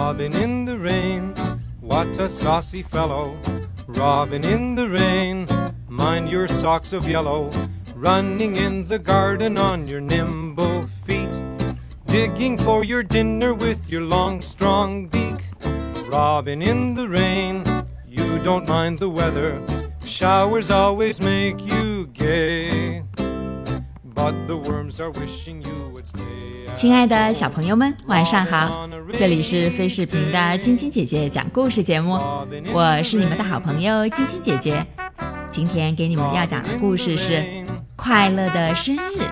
Robin in the rain, what a saucy fellow. Robin in the rain, mind your socks of yellow. Running in the garden on your nimble feet. Digging for your dinner with your long, strong beak. Robin in the rain, you don't mind the weather. Showers always make you gay. 亲爱的小朋友们，晚上好！这里是飞视频的晶晶姐姐讲故事节目，我是你们的好朋友晶晶姐姐。今天给你们要讲的故事是《快乐的生日》。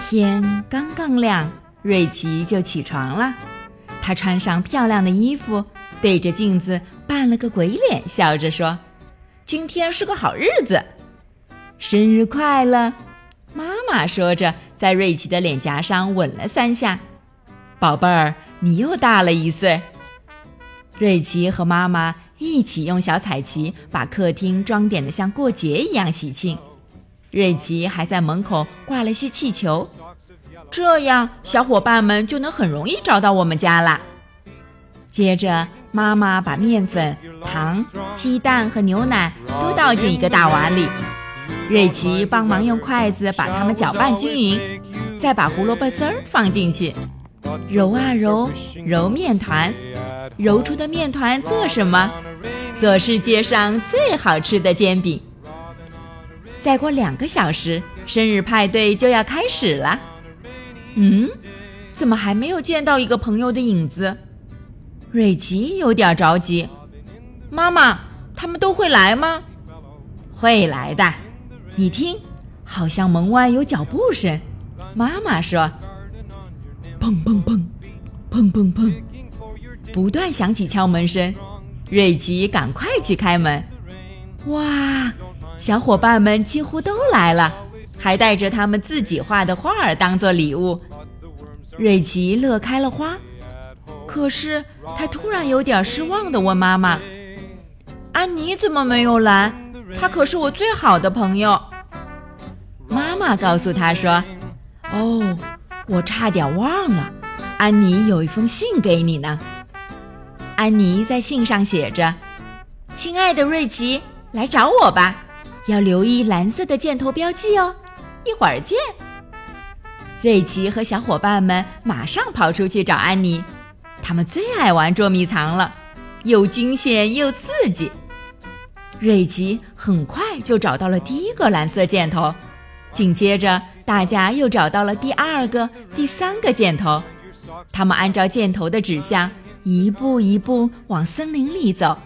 天刚刚亮，瑞奇就起床了。他穿上漂亮的衣服，对着镜子扮了个鬼脸，笑着说：“今天是个好日子，生日快乐！”妈说着，在瑞奇的脸颊上吻了三下。“宝贝儿，你又大了一岁。”瑞奇和妈妈一起用小彩旗把客厅装点得像过节一样喜庆。瑞奇还在门口挂了些气球，这样小伙伴们就能很容易找到我们家啦。接着，妈妈把面粉、糖、鸡蛋和牛奶都倒进一个大碗里，瑞奇帮忙用筷子把它们搅拌均匀，再把胡萝卜丝儿放进去，揉啊揉，揉面团。揉出的面团做什么？做世界上最好吃的煎饼。再过两个小时，生日派对就要开始了。嗯，怎么还没有见到一个朋友的影子？瑞奇有点着急。妈妈，他们都会来吗？会来的。你听，好像门外有脚步声。妈妈说：“砰砰砰，砰砰砰。”不断响起敲门声，瑞奇赶快去开门。哇，小伙伴们几乎都来了，还带着他们自己画的画儿当做礼物。瑞奇乐开了花，可是他突然有点失望地问妈妈：“安妮怎么没有来？她可是我最好的朋友。”妈妈告诉他说：“哦，我差点忘了，安妮有一封信给你呢。”安妮在信上写着：“亲爱的瑞奇，来找我吧，要留意蓝色的箭头标记哦。一会儿见。”瑞奇和小伙伴们马上跑出去找安妮，他们最爱玩捉迷藏了，又惊险又刺激。瑞奇很快就找到了第一个蓝色箭头，紧接着大家又找到了第二个、第三个箭头，他们按照箭头的指向。一步一步往森林里走，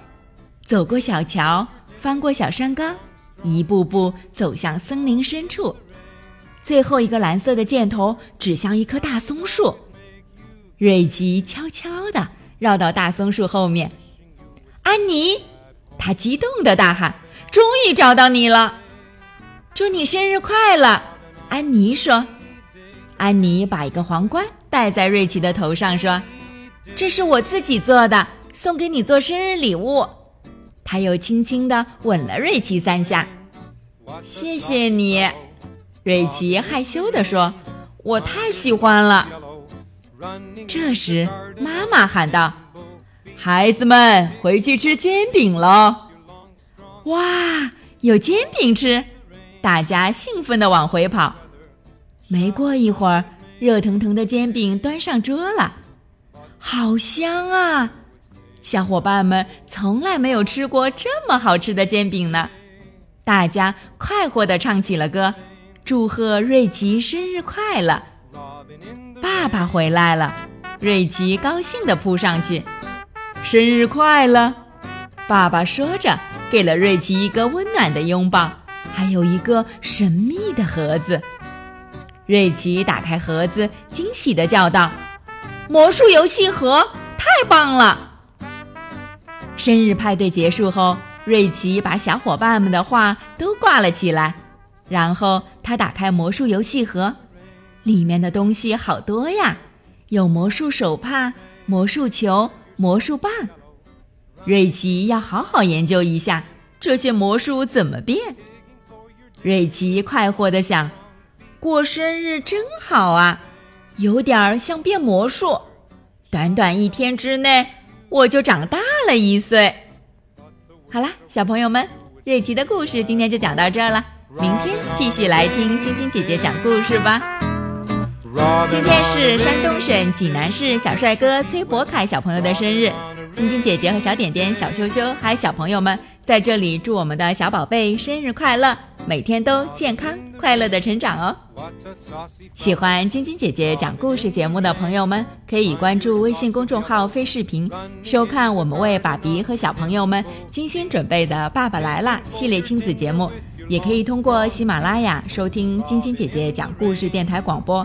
走过小桥，翻过小山岗，一步步走向森林深处。最后一个蓝色的箭头指向一棵大松树。瑞奇悄悄地绕到大松树后面。安妮，他激动地大喊：“终于找到你了！祝你生日快乐！”安妮说。安妮把一个皇冠戴在瑞奇的头上，说。这是我自己做的，送给你做生日礼物。他又轻轻地吻了瑞奇三下。谢谢你，瑞奇害羞地说：“我太喜欢了。”这时，妈妈喊道：“孩子们，回去吃煎饼喽！”哇，有煎饼吃！大家兴奋地往回跑。没过一会儿，热腾腾的煎饼端上桌了。好香啊！小伙伴们从来没有吃过这么好吃的煎饼呢。大家快活地唱起了歌，祝贺瑞奇生日快乐！爸爸回来了，瑞奇高兴地扑上去，生日快乐！爸爸说着，给了瑞奇一个温暖的拥抱，还有一个神秘的盒子。瑞奇打开盒子，惊喜地叫道。魔术游戏盒太棒了！生日派对结束后，瑞奇把小伙伴们的画都挂了起来，然后他打开魔术游戏盒，里面的东西好多呀，有魔术手帕、魔术球、魔术棒。瑞奇要好好研究一下这些魔术怎么变。瑞奇快活地想：过生日真好啊！有点儿像变魔术，短短一天之内，我就长大了一岁。好啦，小朋友们，瑞奇的故事今天就讲到这儿了。明天继续来听晶晶姐姐讲故事吧。今天是山东省济南市小帅哥崔博凯小朋友的生日，晶晶姐姐和小点点、小羞羞还有小朋友们在这里祝我们的小宝贝生日快乐，每天都健康快乐的成长哦。喜欢晶晶姐姐讲故事节目的朋友们，可以关注微信公众号“飞视频”，收看我们为爸比和小朋友们精心准备的《爸爸来啦》系列亲子节目。也可以通过喜马拉雅收听晶晶姐姐讲故事电台广播。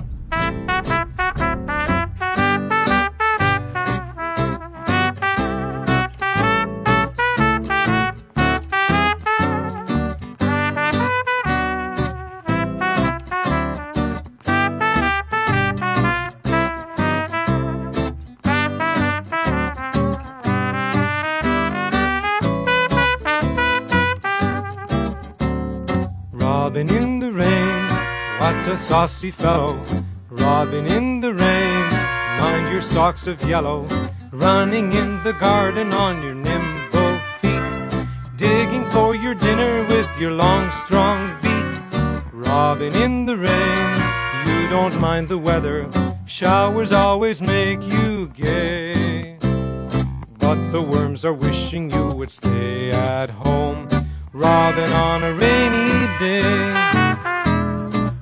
Robin in the rain, what a saucy fellow. Robin in the rain, mind your socks of yellow. Running in the garden on your nimble feet. Digging for your dinner with your long, strong beak. Robin in the rain, you don't mind the weather. Showers always make you gay. But the worms are wishing you would stay at home. Robin on a rainy day.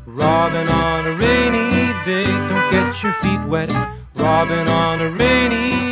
Robin on a rainy day. Don't get your feet wet. Robin on a rainy day.